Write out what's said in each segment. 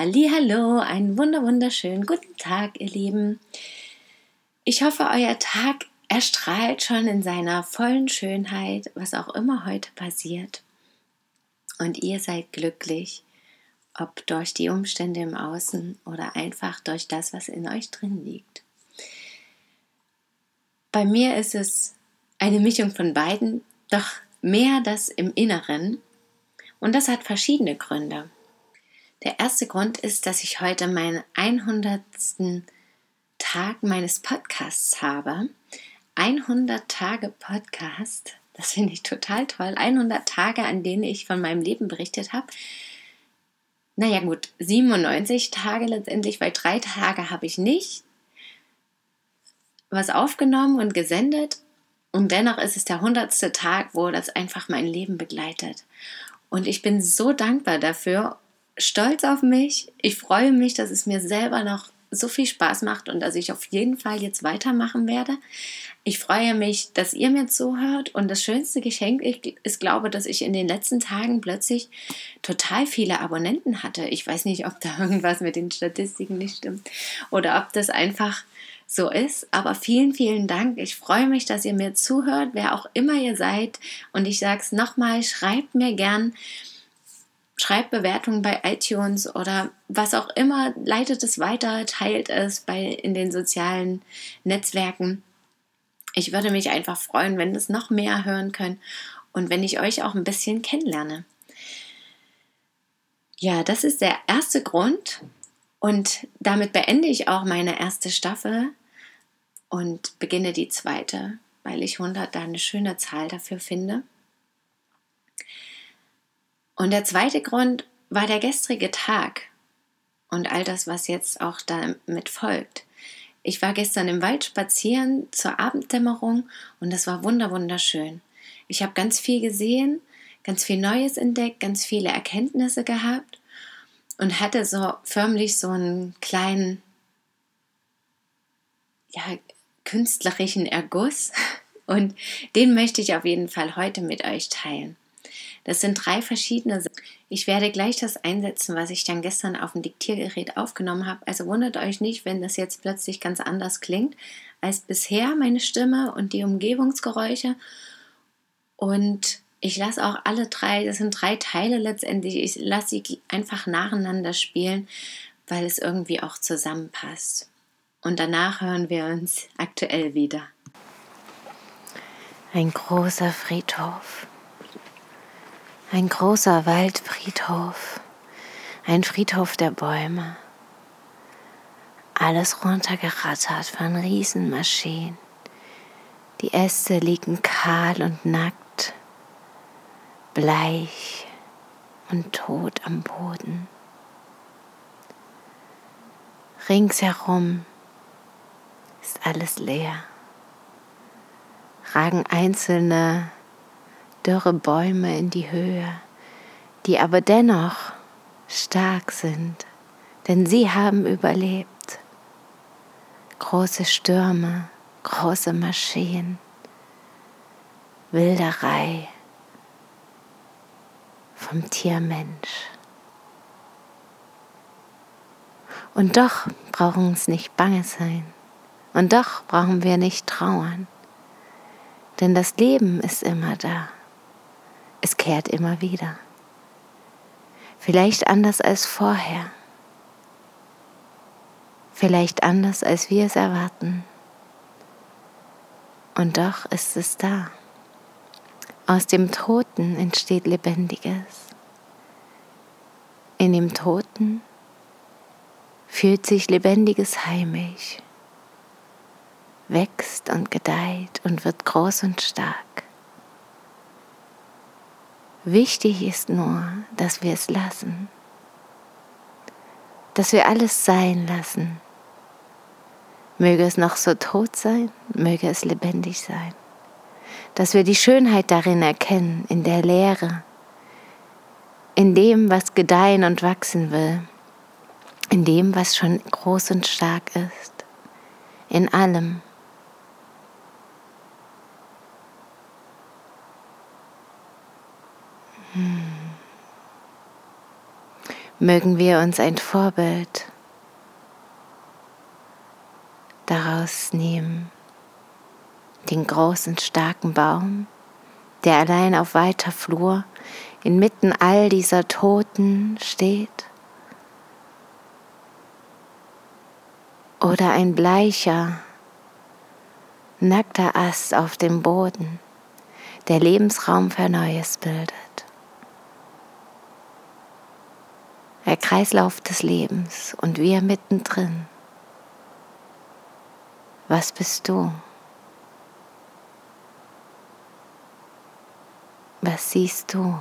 Hallo, einen wunder wunderschönen guten Tag, ihr Lieben. Ich hoffe, euer Tag erstrahlt schon in seiner vollen Schönheit, was auch immer heute passiert. Und ihr seid glücklich, ob durch die Umstände im Außen oder einfach durch das, was in euch drin liegt. Bei mir ist es eine Mischung von beiden, doch mehr das im Inneren. Und das hat verschiedene Gründe. Der erste Grund ist, dass ich heute meinen 100. Tag meines Podcasts habe. 100 Tage Podcast, das finde ich total toll. 100 Tage, an denen ich von meinem Leben berichtet habe. Naja gut, 97 Tage letztendlich, weil drei Tage habe ich nicht was aufgenommen und gesendet. Und dennoch ist es der 100. Tag, wo das einfach mein Leben begleitet. Und ich bin so dankbar dafür stolz auf mich. Ich freue mich, dass es mir selber noch so viel Spaß macht und dass ich auf jeden Fall jetzt weitermachen werde. Ich freue mich, dass ihr mir zuhört und das schönste Geschenk ist, glaube, dass ich in den letzten Tagen plötzlich total viele Abonnenten hatte. Ich weiß nicht, ob da irgendwas mit den Statistiken nicht stimmt oder ob das einfach so ist. Aber vielen, vielen Dank. Ich freue mich, dass ihr mir zuhört, wer auch immer ihr seid. Und ich sage es nochmal, schreibt mir gern schreibt Bewertungen bei iTunes oder was auch immer, leitet es weiter, teilt es bei, in den sozialen Netzwerken. Ich würde mich einfach freuen, wenn es noch mehr hören können und wenn ich euch auch ein bisschen kennenlerne. Ja, das ist der erste Grund und damit beende ich auch meine erste Staffel und beginne die zweite, weil ich 100 da eine schöne Zahl dafür finde. Und der zweite Grund war der gestrige Tag und all das, was jetzt auch damit folgt. Ich war gestern im Wald spazieren zur Abenddämmerung und das war wunderschön. Ich habe ganz viel gesehen, ganz viel Neues entdeckt, ganz viele Erkenntnisse gehabt und hatte so förmlich so einen kleinen, ja, künstlerischen Erguss und den möchte ich auf jeden Fall heute mit euch teilen. Das sind drei verschiedene. Ich werde gleich das einsetzen, was ich dann gestern auf dem Diktiergerät aufgenommen habe. Also wundert euch nicht, wenn das jetzt plötzlich ganz anders klingt als bisher meine Stimme und die Umgebungsgeräusche. Und ich lasse auch alle drei, das sind drei Teile letztendlich, ich lasse sie einfach nacheinander spielen, weil es irgendwie auch zusammenpasst. Und danach hören wir uns aktuell wieder. Ein großer Friedhof ein großer Waldfriedhof, ein Friedhof der Bäume. Alles runtergerattert von Riesenmaschinen. Die Äste liegen kahl und nackt, bleich und tot am Boden. Ringsherum ist alles leer, ragen einzelne dürre Bäume in die Höhe, die aber dennoch stark sind, denn sie haben überlebt. Große Stürme, große Maschinen, Wilderei vom Tiermensch. Und doch brauchen uns nicht bange sein. Und doch brauchen wir nicht trauern. Denn das Leben ist immer da. Es kehrt immer wieder. Vielleicht anders als vorher. Vielleicht anders, als wir es erwarten. Und doch ist es da. Aus dem Toten entsteht Lebendiges. In dem Toten fühlt sich Lebendiges heimisch, wächst und gedeiht und wird groß und stark. Wichtig ist nur, dass wir es lassen. dass wir alles sein lassen. Möge es noch so tot sein, möge es lebendig sein. Dass wir die Schönheit darin erkennen, in der Leere, in dem, was gedeihen und wachsen will, in dem, was schon groß und stark ist, in allem. Mögen wir uns ein Vorbild daraus nehmen, den großen, starken Baum, der allein auf weiter Flur inmitten all dieser Toten steht oder ein bleicher, nackter Ast auf dem Boden, der Lebensraum für Neues bildet. Der Kreislauf des Lebens und wir mittendrin. Was bist du? Was siehst du?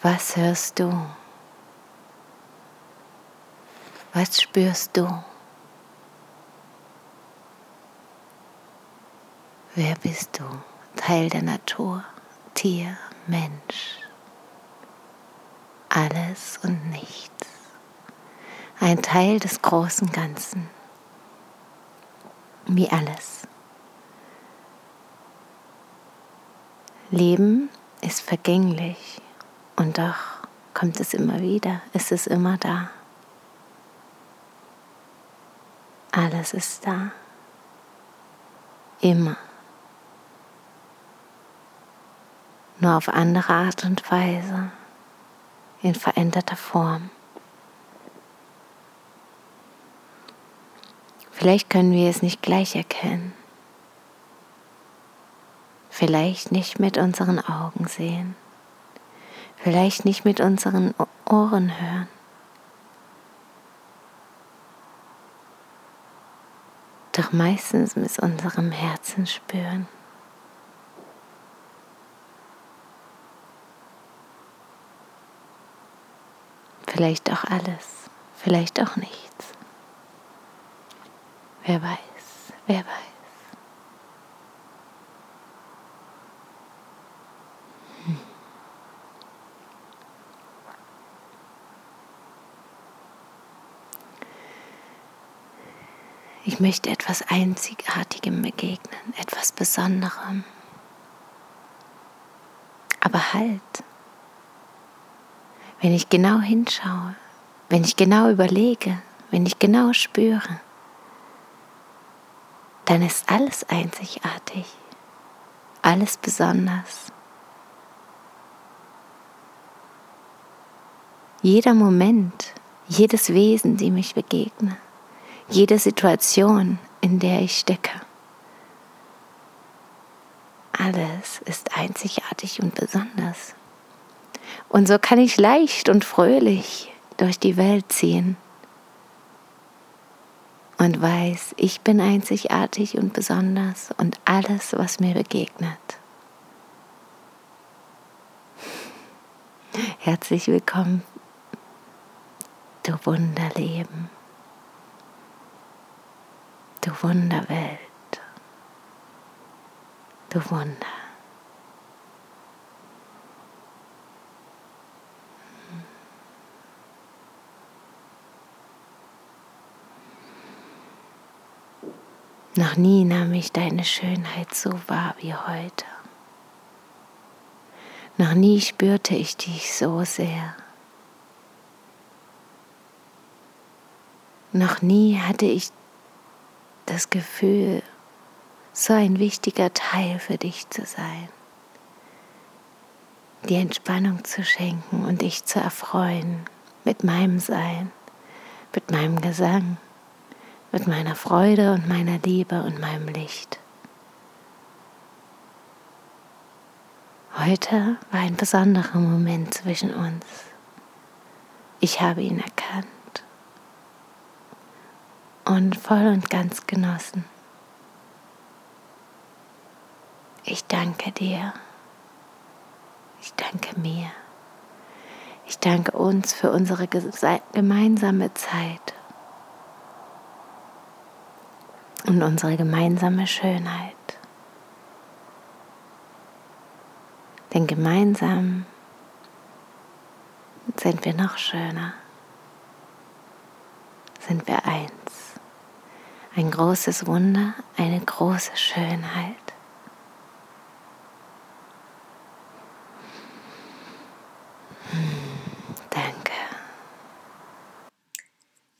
Was hörst du? Was spürst du? Wer bist du? Teil der Natur, Tier, Mensch. Alles und nichts. Ein Teil des großen Ganzen. Wie alles. Leben ist vergänglich und doch kommt es immer wieder, es ist immer da. Alles ist da. Immer. Nur auf andere Art und Weise. In veränderter Form. Vielleicht können wir es nicht gleich erkennen. Vielleicht nicht mit unseren Augen sehen. Vielleicht nicht mit unseren Ohren hören. doch meistens mit unserem Herzen spüren. Vielleicht auch alles, vielleicht auch nichts. Wer weiß, wer weiß. Ich möchte etwas Einzigartigem begegnen, etwas Besonderem. Aber halt, wenn ich genau hinschaue, wenn ich genau überlege, wenn ich genau spüre, dann ist alles einzigartig, alles besonders. Jeder Moment, jedes Wesen, die mich begegnet jede Situation, in der ich stecke. Alles ist einzigartig und besonders. Und so kann ich leicht und fröhlich durch die Welt ziehen und weiß, ich bin einzigartig und besonders und alles, was mir begegnet. Herzlich willkommen, du Wunderleben du Wunderwelt, du Wunder. Noch nie nahm ich deine Schönheit so wahr wie heute. Noch nie spürte ich dich so sehr. Noch nie hatte ich das Gefühl, so ein wichtiger Teil für dich zu sein, dir Entspannung zu schenken und dich zu erfreuen mit meinem Sein, mit meinem Gesang, mit meiner Freude und meiner Liebe und meinem Licht. Heute war ein besonderer Moment zwischen uns. Ich habe ihn erkannt und voll und ganz genossen. Ich danke dir. Ich danke mir. Ich danke uns für unsere gemeinsame Zeit und unsere gemeinsame Schönheit. Denn gemeinsam sind wir noch schöner, sind wir eins. Ein großes Wunder, eine große Schönheit.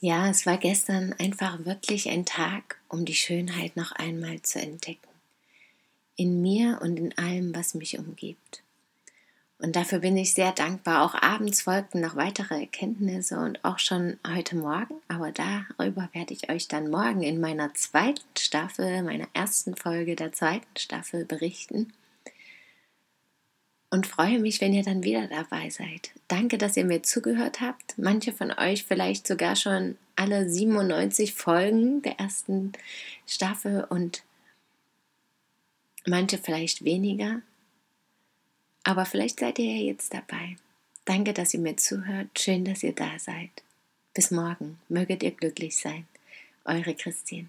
Ja, es war gestern einfach wirklich ein Tag, um die Schönheit noch einmal zu entdecken. In mir und in allem, was mich umgibt. Und dafür bin ich sehr dankbar. Auch abends folgten noch weitere Erkenntnisse und auch schon heute Morgen. Aber darüber werde ich euch dann morgen in meiner zweiten Staffel, meiner ersten Folge der zweiten Staffel berichten und freue mich, wenn ihr dann wieder dabei seid. Danke, dass ihr mir zugehört habt. Manche von euch vielleicht sogar schon alle 97 Folgen der ersten Staffel und manche vielleicht weniger. Aber vielleicht seid ihr ja jetzt dabei. Danke, dass ihr mir zuhört. Schön, dass ihr da seid. Bis morgen. Möget ihr glücklich sein. Eure Christine.